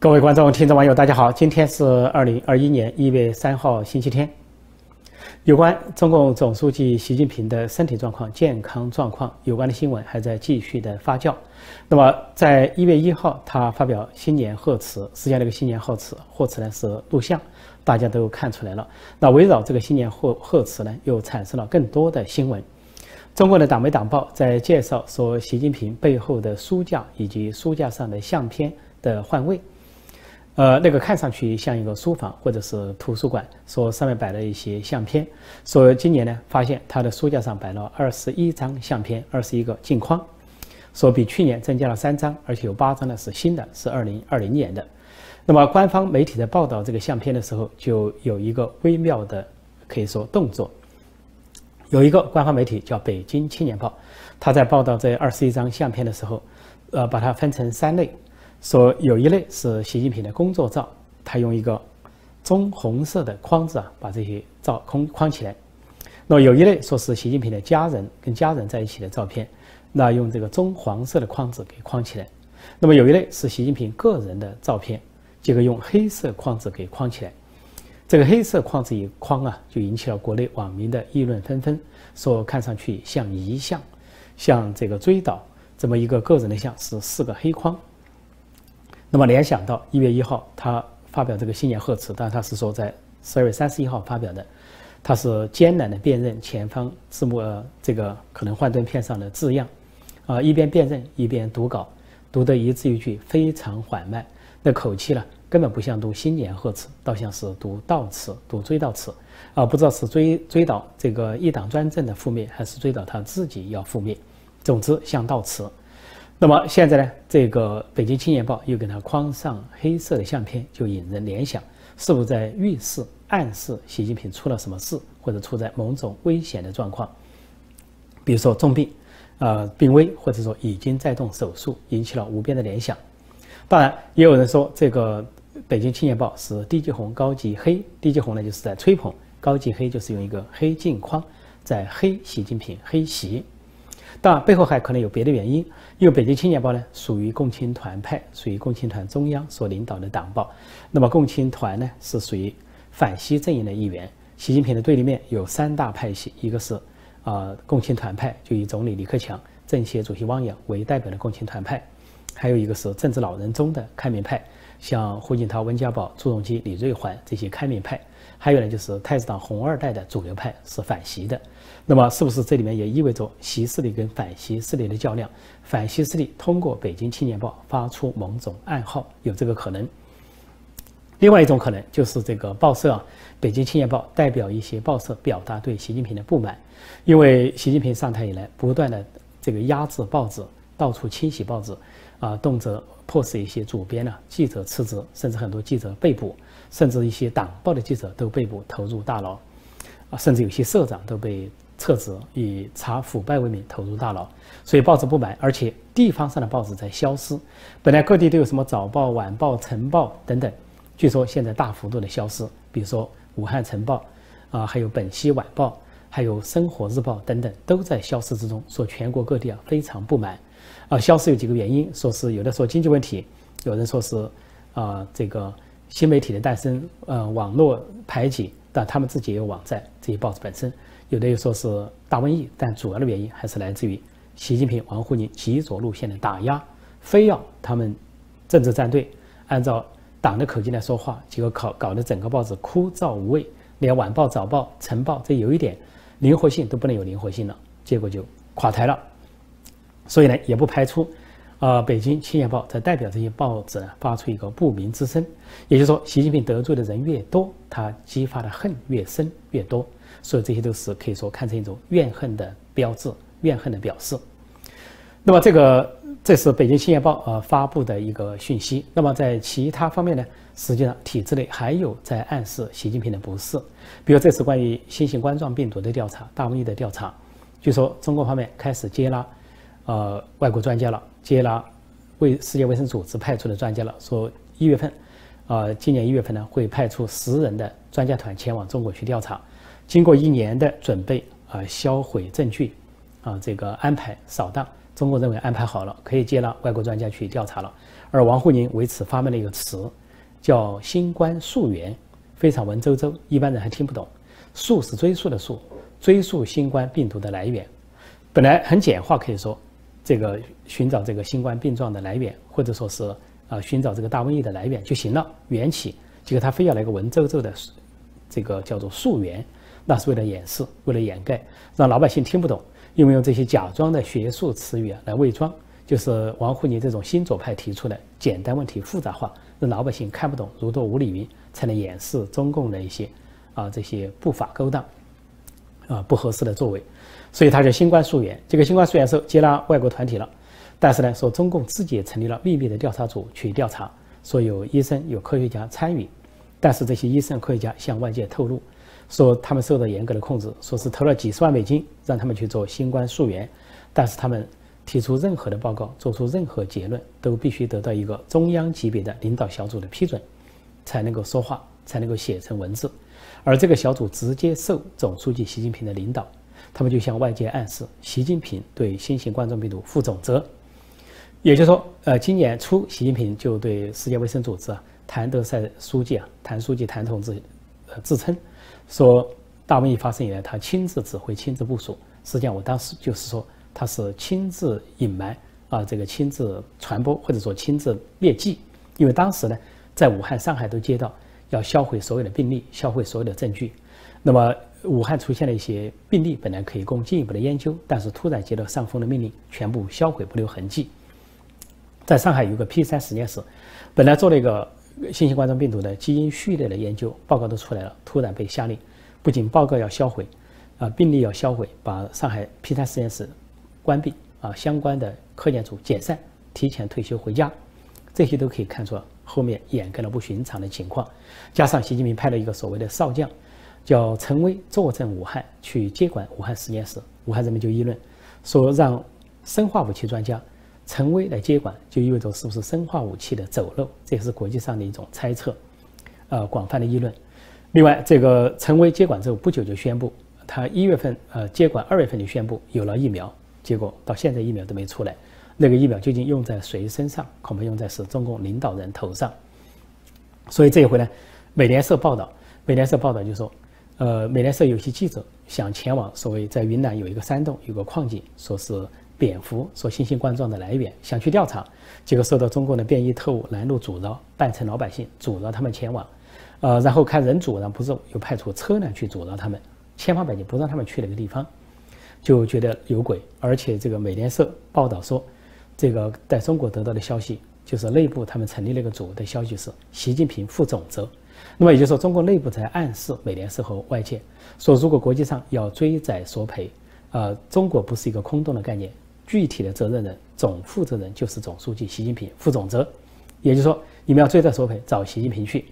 各位观众、听众、网友，大家好！今天是二零二一年一月三号，星期天。有关中共总书记习近平的身体状况、健康状况有关的新闻还在继续的发酵。那么，在一月一号，他发表新年贺词，实际上这个新年贺词，贺词呢是录像，大家都看出来了。那围绕这个新年贺贺词呢，又产生了更多的新闻。中国的党媒党报在介绍说，习近平背后的书架以及书架上的相片的换位。呃，那个看上去像一个书房或者是图书馆，说上面摆了一些相片，说今年呢发现他的书架上摆了二十一张相片，二十一个镜框，说比去年增加了三张，而且有八张呢是新的，是二零二零年的。那么官方媒体在报道这个相片的时候，就有一个微妙的可以说动作，有一个官方媒体叫《北京青年报》，他在报道这二十一张相片的时候，呃，把它分成三类。说有一类是习近平的工作照，他用一个棕红色的框子啊，把这些照框框起来。那有一类说是习近平的家人跟家人在一起的照片，那用这个棕黄色的框子给框起来。那么有一类是习近平个人的照片，这个用黑色框子给框起来。这个黑色框子一框啊，就引起了国内网民的议论纷纷，说看上去像遗像，像这个追悼这么一个个人的像，是四个黑框。那么联想到一月一号他发表这个新年贺词，但他是说在十二月三十一号发表的，他是艰难的辨认前方字幕呃这个可能幻灯片上的字样，啊一边辨认一边读稿，读得一字一句非常缓慢，那口气呢根本不像读新年贺词，倒像是读悼词、读追悼词，啊不知道是追追悼这个一党专政的覆灭，还是追悼他自己要覆灭，总之像悼词。那么现在呢？这个《北京青年报》又给他框上黑色的相片，就引人联想，是不是在预示、暗示习近平出了什么事，或者处在某种危险的状况？比如说重病，呃，病危，或者说已经在动手术，引起了无边的联想。当然，也有人说这个《北京青年报》是低级红高级黑，低级红呢就是在吹捧，高级黑就是用一个黑镜框在黑习近平、黑习。当然，背后还可能有别的原因。因为《北京青年报》呢，属于共青团派，属于共青团中央所领导的党报。那么，共青团呢，是属于反西阵营的一员。习近平的对立面有三大派系，一个是啊共青团派，就以总理李克强、政协主席汪洋为代表的共青团派；还有一个是政治老人中的开明派，像胡锦涛、温家宝、朱镕基、李瑞环这些开明派；还有呢，就是太子党红二代的主流派，是反习的。那么，是不是这里面也意味着习势力跟反习势力的较量？反习势力通过《北京青年报》发出某种暗号，有这个可能。另外一种可能就是这个报社啊，《北京青年报》代表一些报社表达对习近平的不满，因为习近平上台以来不断的这个压制报纸，到处清洗报纸，啊，动辄迫使一些主编呢、记者辞职，甚至很多记者被捕，甚至一些党报的记者都被捕投入大牢，啊，甚至有些社长都被。撤职，以查腐败为名投入大牢，所以报纸不满，而且地方上的报纸在消失。本来各地都有什么早报、晚报、晨报等等，据说现在大幅度的消失。比如说武汉晨报，啊，还有本溪晚报，还有生活日报等等，都在消失之中。说全国各地啊非常不满，啊，消失有几个原因，说是有的说经济问题，有人说是啊这个新媒体的诞生，呃，网络排挤，但他们自己也有网站，这些报纸本身。有的又说是大瘟疫，但主要的原因还是来自于习近平、王沪宁极左路线的打压，非要他们政治站队按照党的口径来说话，结果搞搞得整个报纸枯燥无味，连晚报、早报、晨报这有一点灵活性都不能有灵活性了，结果就垮台了。所以呢，也不排除，呃，北京青年报在代表这些报纸呢发出一个不明之声，也就是说，习近平得罪的人越多，他激发的恨越深越多。所以这些都是可以说看成一种怨恨的标志，怨恨的表示。那么这个这是北京青年报呃发布的一个讯息。那么在其他方面呢，实际上体制内还有在暗示习近平的不是。比如这次关于新型冠状病毒的调查、大瘟疫的调查，据说中国方面开始接纳呃外国专家了，接纳卫世界卫生组织派出的专家了，说一月份，呃今年一月份呢会派出十人的专家团前往中国去调查。经过一年的准备啊，销毁证据，啊这个安排扫荡，中国认为安排好了，可以接纳外国专家去调查了。而王沪宁为此发明了一个词，叫“新冠溯源”，非常文绉绉，一般人还听不懂。溯是追溯的溯，追溯新冠病毒的来源，本来很简化，可以说这个寻找这个新冠病状的来源，或者说是啊寻找这个大瘟疫的来源就行了，缘起。结果他非要来个文绉绉的，这个叫做溯源，那是为了掩饰，为了掩盖，让老百姓听不懂，因为用这些假装的学术词语来伪装，就是王沪宁这种新左派提出的简单问题复杂化，让老百姓看不懂，如堕无里云，才能掩饰中共的一些。啊，这些不法勾当，啊不合适的作为，所以他就新冠溯源。这个新冠溯源是接纳外国团体了，但是呢，说中共自己也成立了秘密的调查组去调查，说有医生有科学家参与，但是这些医生科学家向外界透露，说他们受到严格的控制，说是投了几十万美金让他们去做新冠溯源，但是他们提出任何的报告，做出任何结论，都必须得到一个中央级别的领导小组的批准，才能够说话，才能够写成文字。而这个小组直接受总书记习近平的领导，他们就向外界暗示，习近平对新型冠状病毒负总责。也就是说，呃，今年初，习近平就对世界卫生组织啊，谭德赛书记啊，谭书记谭同志，呃，自称说，大瘟疫发生以来，他亲自指挥、亲自部署。实际上，我当时就是说，他是亲自隐瞒啊，这个亲自传播，或者说亲自灭迹。因为当时呢，在武汉、上海都接到。要销毁所有的病例，销毁所有的证据。那么，武汉出现了一些病例，本来可以供进一步的研究，但是突然接到上峰的命令，全部销毁，不留痕迹。在上海有个 P 三实验室，本来做了一个新型冠状病毒的基因序列的研究，报告都出来了，突然被下令，不仅报告要销毁，啊，病例要销毁，把上海 P 三实验室关闭，啊，相关的科研组解散，提前退休回家，这些都可以看出。后面掩盖了不寻常的情况，加上习近平派了一个所谓的少将，叫陈薇坐镇武汉去接管武汉实验室，武汉人民就议论说，让生化武器专家陈薇来接管，就意味着是不是生化武器的走漏？这也是国际上的一种猜测，呃，广泛的议论。另外，这个陈薇接管之后不久就宣布，他一月份呃接管，二月份就宣布有了疫苗，结果到现在疫苗都没出来。那个疫苗究竟用在谁身上？恐怕用在是中共领导人头上。所以这一回呢，美联社报道，美联社报道就说，呃，美联社有些记者想前往所谓在云南有一个山洞，有个矿井，说是蝙蝠，说新型冠状的来源，想去调查，结果受到中共的便衣特务拦路阻挠，扮成老百姓阻挠他们前往，呃，然后看人阻挠不住，又派出车辆去阻挠他们，千方百计不让他们去那个地方，就觉得有鬼，而且这个美联社报道说。这个在中国得到的消息，就是内部他们成立那个组的消息是习近平负总责。那么也就是说，中国内部在暗示美联社和外界说，如果国际上要追债索赔，呃，中国不是一个空洞的概念，具体的责任人、总负责人就是总书记习近平负总责。也就是说，你们要追债索赔，找习近平去。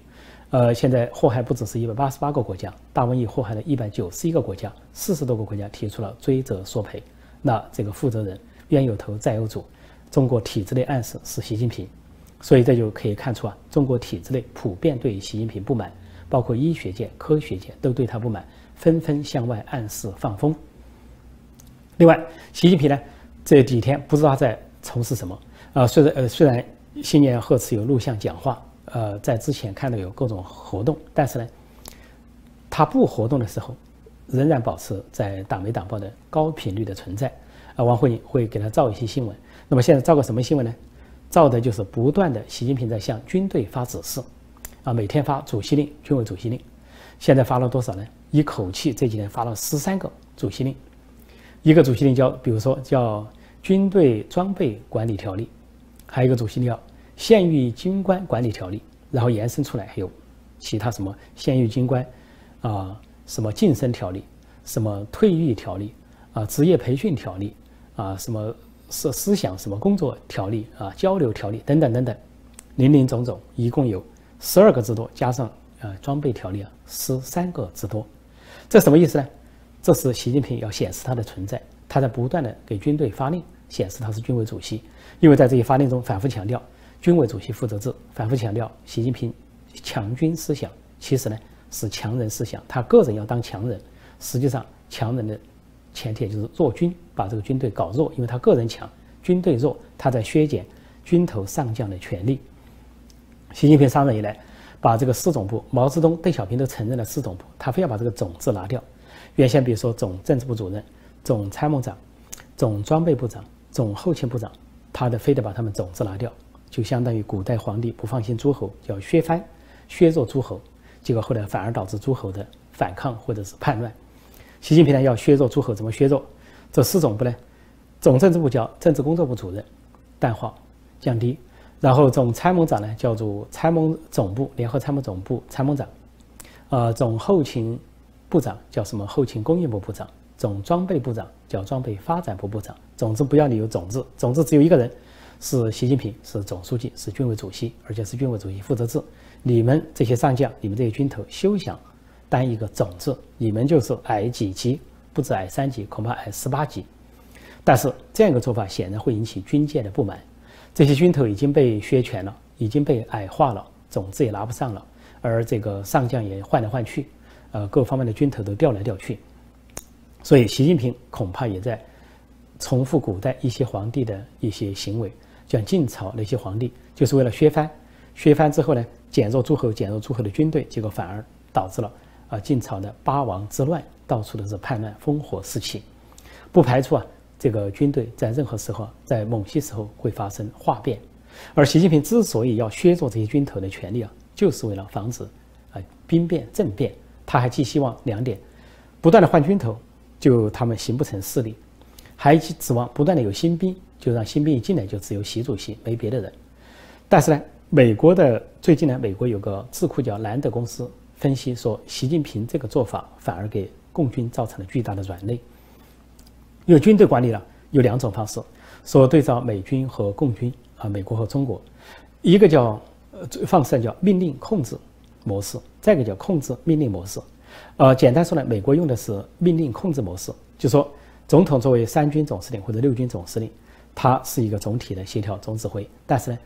呃，现在祸害不只是一百八十八个国家，大瘟疫祸害了一百九十一个国家，四十多个国家提出了追责索赔，那这个负责人冤有头债有主。中国体制内暗示是习近平，所以这就可以看出啊，中国体制内普遍对习近平不满，包括医学界、科学界都对他不满，纷纷向外暗示放风。另外，习近平呢这几天不知道他在从事什么啊？虽然呃虽然新年贺词有录像讲话，呃，在之前看到有各种活动，但是呢，他不活动的时候，仍然保持在党媒党报的高频率的存在。啊，王沪宁会给他造一些新闻。那么现在造个什么新闻呢？造的就是不断的，习近平在向军队发指示，啊，每天发主席令、军委主席令。现在发了多少呢？一口气这几年发了十三个主席令。一个主席令叫，比如说叫《军队装备管理条例》，还有一个主席令叫《现役军官管理条例》，然后延伸出来还有其他什么《现役军官啊什么晋升条例》、什么退役条例啊、职业培训条例啊什么。是思想什么工作条例啊，交流条例等等等等，林林总总，一共有十二个之多，加上呃装备条例啊，十三个之多。这什么意思呢？这是习近平要显示他的存在，他在不断的给军队发令，显示他是军委主席。因为在这些发令中反复强调军委主席负责制，反复强调习近平强军思想，其实呢是强人思想，他个人要当强人，实际上强人的前提就是弱军，把这个军队搞弱，因为他个人强，军队弱，他在削减军头上将的权利。习近平上任以来，把这个四总部，毛泽东、邓小平都承认了四总部，他非要把这个总字拿掉。原先比如说总政治部主任、总参谋长、总装备部长、总后勤部长，他的非得把他们总字拿掉，就相当于古代皇帝不放心诸侯，叫削藩、削弱诸侯，结果后来反而导致诸侯的反抗或者是叛乱。习近平呢要削弱诸侯，怎么削弱？这四总部呢？总政治部叫政治工作部主任，淡化降低；然后总参谋长呢叫做参谋总部联合参谋总部参谋长，呃，总后勤部长叫什么后勤工业部部长，总装备部长叫装备发展部部长。总之不要你有总字，总之只有一个人，是习近平，是总书记，是军委主席，而且是军委主席负责制。你们这些上将，你们这些军头休想。单一个总字，你们就是矮几级，不止矮三级，恐怕矮十八级。但是这样一个做法显然会引起军界的不满。这些军头已经被削权了，已经被矮化了，总字也拿不上了，而这个上将也换来换去，呃，各方面的军头都调来调去。所以，习近平恐怕也在重复古代一些皇帝的一些行为，像晋朝那些皇帝，就是为了削藩，削藩之后呢，减弱诸侯，减弱诸侯的军队，结果反而导致了。啊，晋朝的八王之乱，到处都是叛乱，烽火四起，不排除啊，这个军队在任何时候，在某些时候会发生化变。而习近平之所以要削弱这些军头的权利啊，就是为了防止啊兵变政变。他还寄希望两点：不断的换军头，就他们形不成势力；还指望不断的有新兵，就让新兵一进来就只有习主席，没别的人。但是呢，美国的最近呢，美国有个智库叫兰德公司。分析说，习近平这个做法反而给共军造成了巨大的软肋。因为军队管理呢有两种方式，说对照美军和共军啊，美国和中国，一个叫呃放射叫命令控制模式，再一个叫控制命令模式。呃，简单说呢，美国用的是命令控制模式，就说总统作为三军总司令或者六军总司令，他是一个总体的协调总指挥，但是呢，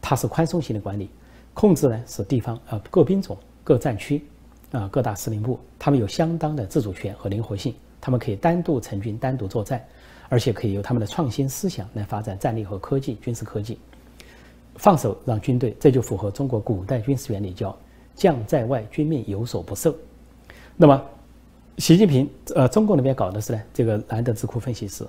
他是宽松型的管理，控制呢是地方呃各兵种。各战区，啊，各大司令部，他们有相当的自主权和灵活性，他们可以单独成军、单独作战，而且可以由他们的创新思想来发展战力和科技、军事科技。放手让军队，这就符合中国古代军事原理，叫“将在外，军命有所不受”。那么，习近平，呃，中共那边搞的是呢，这个兰德智库分析师，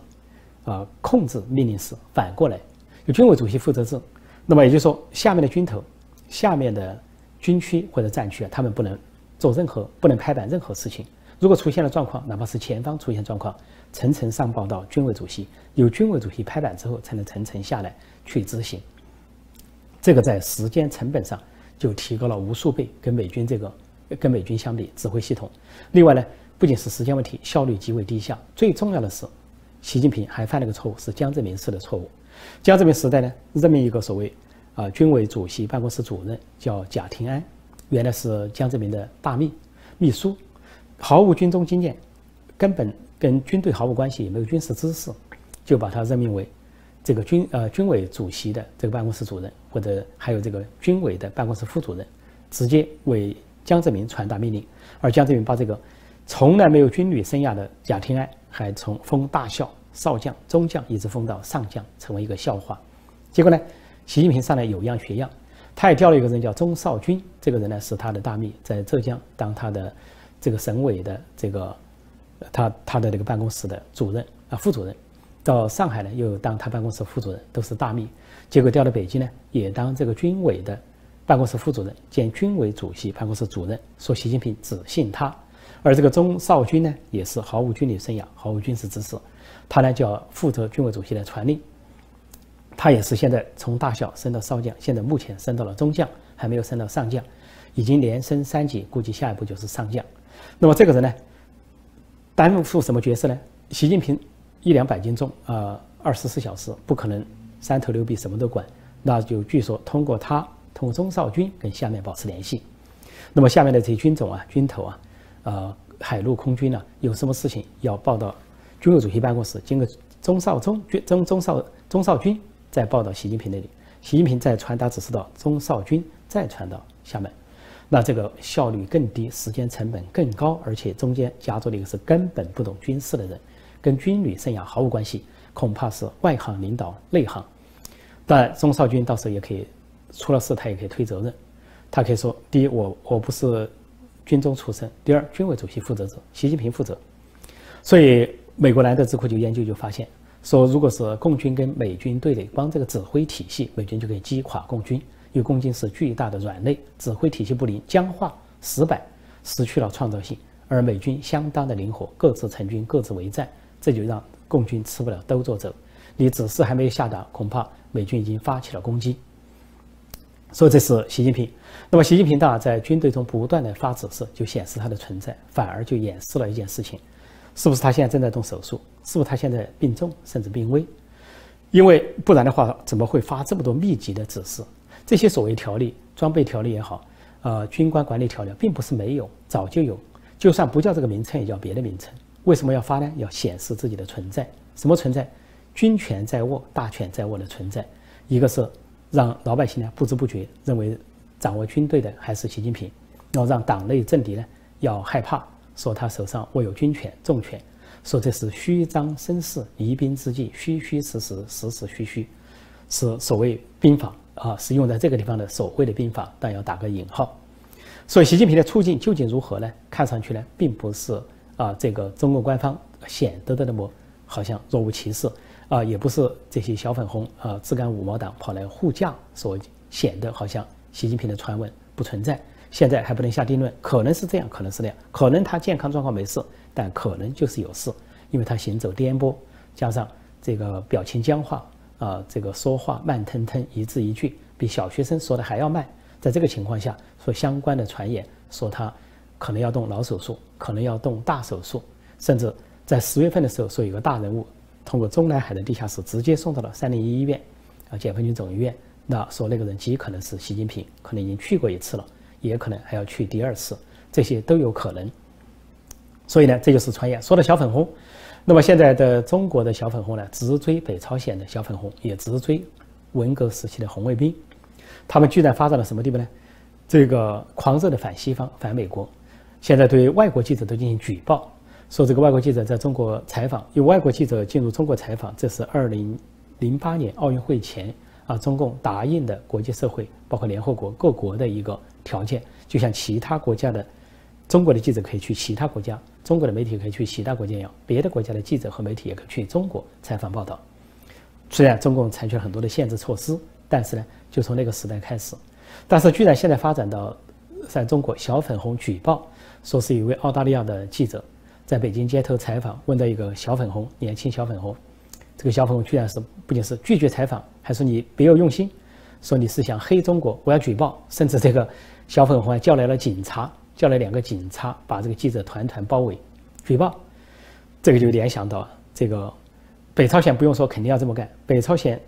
啊，控制命令式，反过来，由军委主席负责制。那么也就是说，下面的军头，下面的。军区或者战区啊，他们不能做任何，不能拍板任何事情。如果出现了状况，哪怕是前方出现状况，层层上报到军委主席，由军委主席拍板之后，才能层层下来去执行。这个在时间成本上就提高了无数倍，跟美军这个跟美军相比，指挥系统。另外呢，不仅是时间问题，效率极为低下。最重要的是，习近平还犯了个错误，是江泽民式的错误。江泽民时代呢，任命一个所谓。啊，军委主席办公室主任叫贾廷安，原来是江泽民的大秘秘书，毫无军中经验，根本跟军队毫无关系，也没有军事知识，就把他任命为这个军呃军委主席的这个办公室主任，或者还有这个军委的办公室副主任，直接为江泽民传达命令。而江泽民把这个从来没有军旅生涯的贾廷安，还从封大校、少将、中将，一直封到上将，成为一个笑话。结果呢？习近平上来有样学样，他也调了一个人叫钟少军，这个人呢是他的大秘，在浙江当他的这个省委的这个他他的这个办公室的主任啊副主任，到上海呢又当他办公室副主任，都是大秘。结果调到北京呢也当这个军委的办公室副主任兼军委主席办公室主任，说习近平只信他。而这个钟少军呢也是毫无军旅生涯，毫无军事知识，他呢就要负责军委主席的传令。他也是现在从大校升到少将，现在目前升到了中将，还没有升到上将，已经连升三级，估计下一步就是上将。那么这个人呢，担负什么角色呢？习近平一两百斤重啊，二十四小时不可能三头六臂什么都管，那就据说通过他，通过钟少军跟下面保持联系。那么下面的这些军种啊、军头啊、呃海陆空军呢，有什么事情要报到军委主席办公室，经过钟少忠军、钟钟少钟少军。再报到习近平那里，习近平再传达指示到钟少军，再传到厦门，那这个效率更低，时间成本更高，而且中间夹着的一个是根本不懂军事的人，跟军旅生涯毫无关系，恐怕是外行领导内行。但钟少军到时候也可以出了事，他也可以推责任。他可以说：第一，我我不是军中出身；第二，军委主席负责者，习近平负责。所以，美国兰德智库就研究就发现，说如果是共军跟美军对垒，光这个指挥体系，美军就可以击垮共军。因为共军是巨大的软肋，指挥体系不灵，僵化、死板，失去了创造性；而美军相当的灵活，各自成军，各自为战，这就让共军吃不了兜着走。你指示还没有下达，恐怕美军已经发起了攻击。所以这是习近平。那么习近平当然在军队中不断的发指示，就显示他的存在，反而就掩饰了一件事情：是不是他现在正在动手术？是不是他现在病重甚至病危？因为不然的话，怎么会发这么多密集的指示？这些所谓条例、装备条例也好，呃，军官管理条例，并不是没有，早就有。就算不叫这个名称，也叫别的名称。为什么要发呢？要显示自己的存在。什么存在？军权在握、大权在握的存在。一个是让老百姓呢不知不觉认为掌握军队的还是习近平，然后让党内政敌呢要害怕，说他手上握有军权、重权，说这是虚张声势、疑兵之计，虚虚实实、实实虚虚，是所谓兵法。啊，是用在这个地方的手绘的兵法，但要打个引号。所以，习近平的处境究竟如何呢？看上去呢，并不是啊，这个中国官方显得的那么好像若无其事啊，也不是这些小粉红啊、自干五毛党跑来护驾所显得好像习近平的传闻不存在。现在还不能下定论，可能是这样，可能是那样，可能他健康状况没事，但可能就是有事，因为他行走颠簸，加上这个表情僵化。啊，这个说话慢吞吞，一字一句比小学生说的还要慢。在这个情况下，说相关的传言说他可能要动脑手术，可能要动大手术，甚至在十月份的时候说有个大人物通过中南海的地下室直接送到了三零一医院，啊，解放军总医院。那说那个人极可能是习近平，可能已经去过一次了，也可能还要去第二次，这些都有可能。所以呢，这就是传言说的小粉红。那么现在的中国的小粉红呢，直追北朝鲜的小粉红，也直追文革时期的红卫兵，他们居然发展到什么地步呢？这个狂热的反西方、反美国，现在对外国记者都进行举报，说这个外国记者在中国采访，有外国记者进入中国采访，这是二零零八年奥运会前啊，中共答应的国际社会，包括联合国各国的一个条件，就像其他国家的中国的记者可以去其他国家。中国的媒体可以去其他国家一样，别的国家的记者和媒体也可以去中国采访报道。虽然中共采取了很多的限制措施，但是呢，就从那个时代开始，但是居然现在发展到在中国小粉红举报，说是一位澳大利亚的记者在北京街头采访，问到一个小粉红，年轻小粉红，这个小粉红居然是不仅是拒绝采访，还说你别有用心，说你是想黑中国，我要举报，甚至这个小粉红还叫来了警察。叫来两个警察，把这个记者团团包围，举报。这个就联想到这个北朝鲜不用说，肯定要这么干。北朝鲜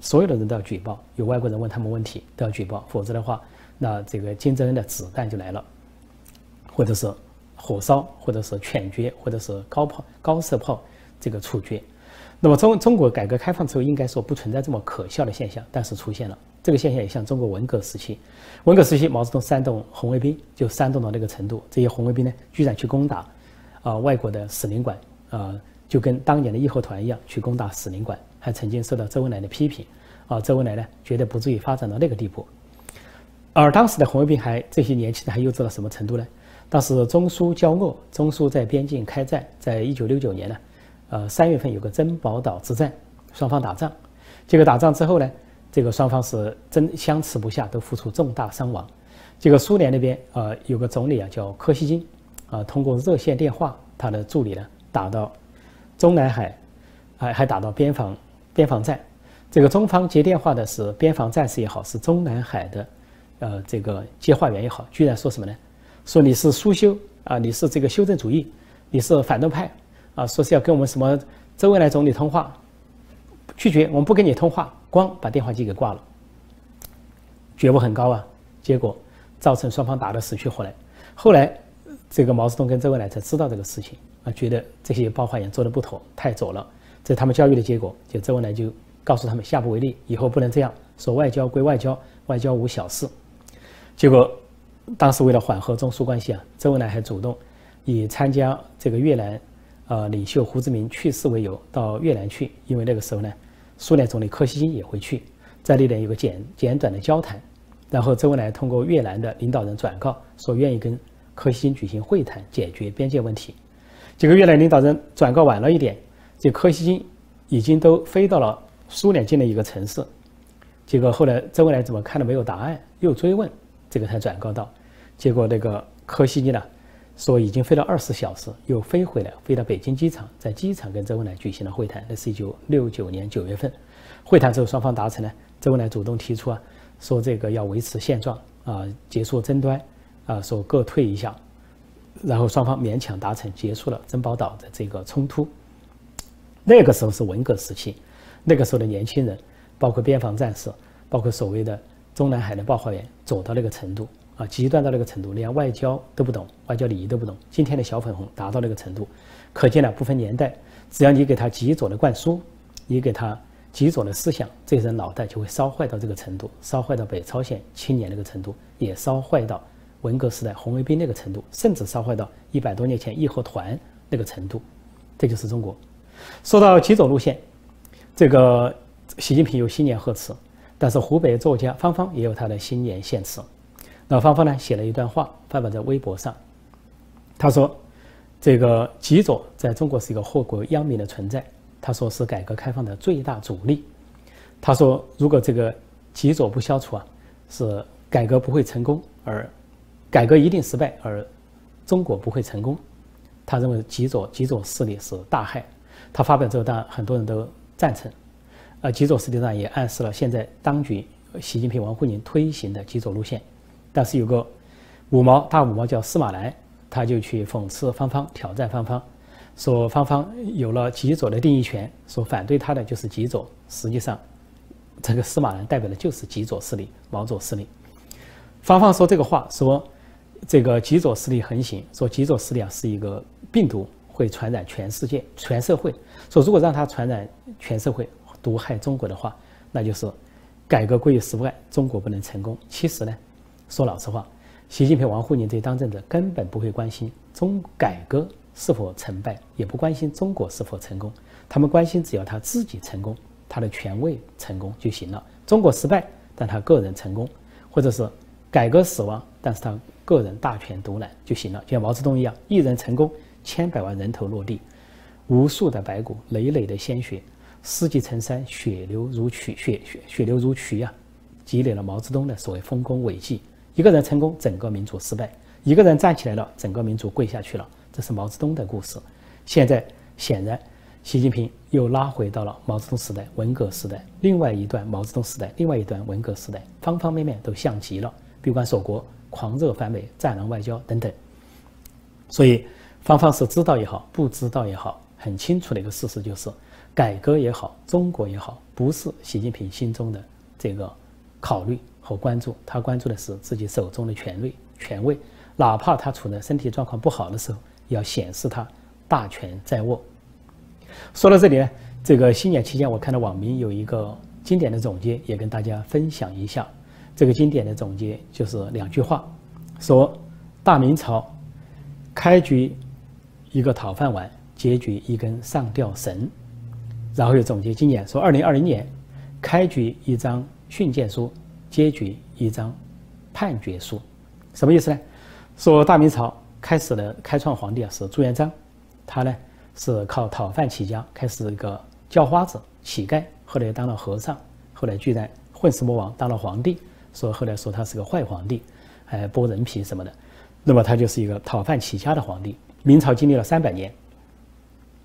所有的人都要举报，有外国人问他们问题都要举报，否则的话，那这个金正恩的子弹就来了，或者是火烧，或者是犬决，或者是高炮、高射炮这个处决。那么中中国改革开放之后，应该说不存在这么可笑的现象，但是出现了。这个现象也像中国文革时期，文革时期毛泽东煽动红卫兵，就煽动到那个程度，这些红卫兵呢，居然去攻打，啊，外国的使领馆，啊，就跟当年的义和团一样去攻打使领馆，还曾经受到周恩来的批评，啊，周恩来呢，觉得不至于发展到那个地步。而当时的红卫兵还这些年轻人还幼稚到什么程度呢？当时中苏交恶，中苏在边境开战，在一九六九年呢，呃，三月份有个珍宝岛之战，双方打仗，结果打仗之后呢？这个双方是真相持不下，都付出重大伤亡。这个苏联那边呃有个总理啊叫柯西金，啊通过热线电话，他的助理呢打到中南海，还还打到边防边防站。这个中方接电话的是边防战士也好，是中南海的呃这个接话员也好，居然说什么呢？说你是苏修啊，你是这个修正主义，你是反动派啊，说是要跟我们什么周恩来总理通话，拒绝我们不跟你通话。光把电话机给挂了，觉悟很高啊！结果造成双方打得死去活来。后来，这个毛泽东跟周恩来才知道这个事情啊，觉得这些报话员做的不妥，太左了。这是他们教育的结果。就周恩来就告诉他们下不为例，以后不能这样说。外交归外交，外交无小事。结果当时为了缓和中苏关系啊，周恩来还主动以参加这个越南呃，领袖胡志明去世为由到越南去，因为那个时候呢，苏联总理柯西金也会去，在那边有个简简短的交谈，然后周恩来通过越南的领导人转告说愿意跟柯西金举行会谈，解决边界问题。结果越南领导人转告晚了一点，这柯西金已经都飞到了苏联境内一个城市，结果后来周恩来怎么看都没有答案，又追问，这个才转告到，结果那个柯西金呢？说已经飞了二十小时，又飞回来，飞到北京机场，在机场跟周恩来举行了会谈。那是一九六九年九月份，会谈之后双方达成呢，周恩来主动提出啊，说这个要维持现状啊，结束争端啊，说各退一下，然后双方勉强达成，结束了珍宝岛的这个冲突。那个时候是文革时期，那个时候的年轻人，包括边防战士，包括所谓的中南海的报话员，走到那个程度。啊，极端到那个程度，连外交都不懂，外交礼仪都不懂。今天的小粉红达到那个程度，可见了不分年代，只要你给他极左的灌输，你给他极左的思想，这人脑袋就会烧坏到这个程度，烧坏到北朝鲜青年那个程度，也烧坏到文革时代红卫兵那个程度，甚至烧坏到一百多年前义和团那个程度。这就是中国。说到极左路线，这个习近平有新年贺词，但是湖北作家方方也有他的新年献词。那方方呢写了一段话，发表在微博上。他说：“这个极左在中国是一个祸国殃民的存在。他说是改革开放的最大阻力。他说，如果这个极左不消除啊，是改革不会成功，而改革一定失败，而中国不会成功。他认为极左极左势力是大害。他发表之后，当然很多人都赞成。呃极左实际上也暗示了现在当局习近平、王沪宁推行的极左路线。”但是有个五毛大五毛叫司马南，他就去讽刺方方，挑战方方，说方方有了极左的定义权，说反对他的就是极左。实际上，这个司马南代表的就是极左势力，毛左势力。方方说这个话，说这个极左势力横行，说极左势力啊是一个病毒，会传染全世界、全社会。说如果让它传染全社会，毒害中国的话，那就是改革归于失败，中国不能成功。其实呢？说老实话，习近平、王沪宁这些当政者根本不会关心中改革是否成败，也不关心中国是否成功。他们关心只要他自己成功，他的权位成功就行了。中国失败，但他个人成功，或者是改革死亡，但是他个人大权独揽就行了。就像毛泽东一样，一人成功，千百万人头落地，无数的白骨，累累的鲜血，尸积成山，血流如渠，血血血流如渠呀，积累了毛泽东的所谓丰功伟绩。一个人成功，整个民族失败；一个人站起来了，整个民族跪下去了。这是毛泽东的故事。现在显然，习近平又拉回到了毛泽东时代、文革时代，另外一段毛泽东时代，另外一段文革时代，方方面面都像极了。闭关锁国、狂热反美、战狼外交等等。所以，方方是知道也好，不知道也好，很清楚的一个事实就是，改革也好，中国也好，不是习近平心中的这个考虑。和关注，他关注的是自己手中的权位，权位，哪怕他处在身体状况不好的时候，要显示他大权在握。说到这里呢，这个新年期间，我看到网民有一个经典的总结，也跟大家分享一下。这个经典的总结就是两句话，说大明朝开局一个讨饭碗，结局一根上吊绳。然后又总结今年说，二零二零年开局一张训诫书。结局一张判决书，什么意思呢？说大明朝开始的开创皇帝啊是朱元璋，他呢是靠讨饭起家，开始一个叫花子乞丐，后来当了和尚，后来居然混世魔王当了皇帝，说后来说他是个坏皇帝，还剥人皮什么的，那么他就是一个讨饭起家的皇帝。明朝经历了三百年，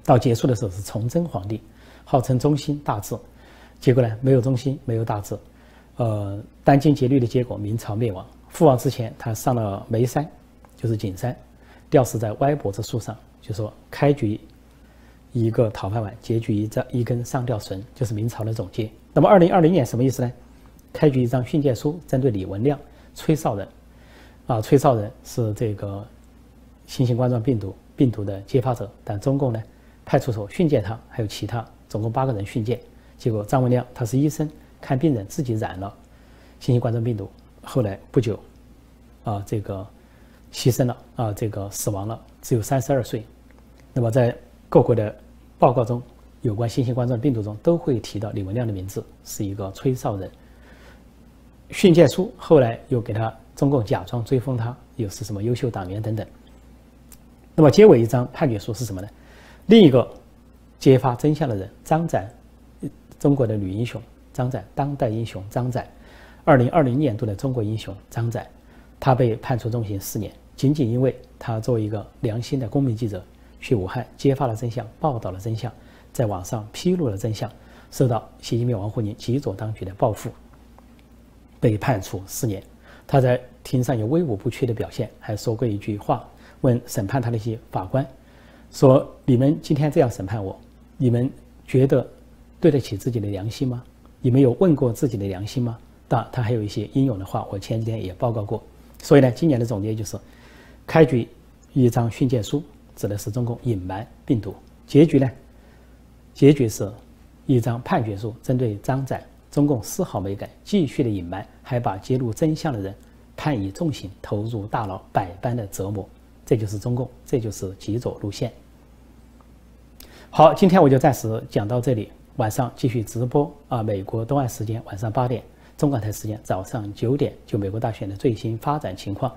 到结束的时候是崇祯皇帝，号称忠心大治，结果呢没有忠心，没有大治。呃，殚精竭虑的结果，明朝灭亡。父王之前，他上了眉山，就是景山，吊死在歪脖子树上，就说开局一个讨饭碗，结局一张一根上吊绳，就是明朝的总结。那么，二零二零年什么意思呢？开局一张训诫书，针对李文亮、崔少仁，啊，崔少仁是这个新型冠状病毒病毒的揭发者，但中共呢，派出所训诫他，还有其他，总共八个人训诫。结果张文亮他是医生。看病人自己染了新型冠状病毒，后来不久，啊，这个牺牲了，啊，这个死亡了，只有三十二岁。那么在各国的报告中，有关新型冠状病毒中都会提到李文亮的名字，是一个吹哨人。训诫书后来又给他中共假装追封他，又是什么优秀党员等等。那么结尾一张判决书是什么呢？另一个揭发真相的人张载，中国的女英雄张载，当代英雄张载，二零二零年度的中国英雄张载，他被判处重刑四年，仅仅因为他作为一个良心的公民记者，去武汉揭发了真相，报道了真相，在网上披露了真相，受到习近平、王沪宁、极左当局的报复，被判处四年。他在庭上有威武不屈的表现，还说过一句话，问审判他的一些法官。说你们今天这样审判我，你们觉得对得起自己的良心吗？你们有问过自己的良心吗？当他还有一些英勇的话，我前几天也报告过。所以呢，今年的总结就是：开局一张训诫书，指的是中共隐瞒病毒；结局呢，结局是一张判决书，针对张载，中共丝毫没改，继续的隐瞒，还把揭露真相的人判以重刑，投入大牢，百般的折磨。这就是中共，这就是极左路线。好，今天我就暂时讲到这里。晚上继续直播啊，美国东岸时间晚上八点，中港台时间早上九点，就美国大选的最新发展情况，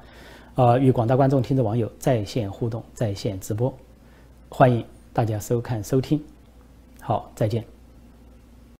呃，与广大观众、听众、网友在线互动、在线直播，欢迎大家收看收听。好，再见。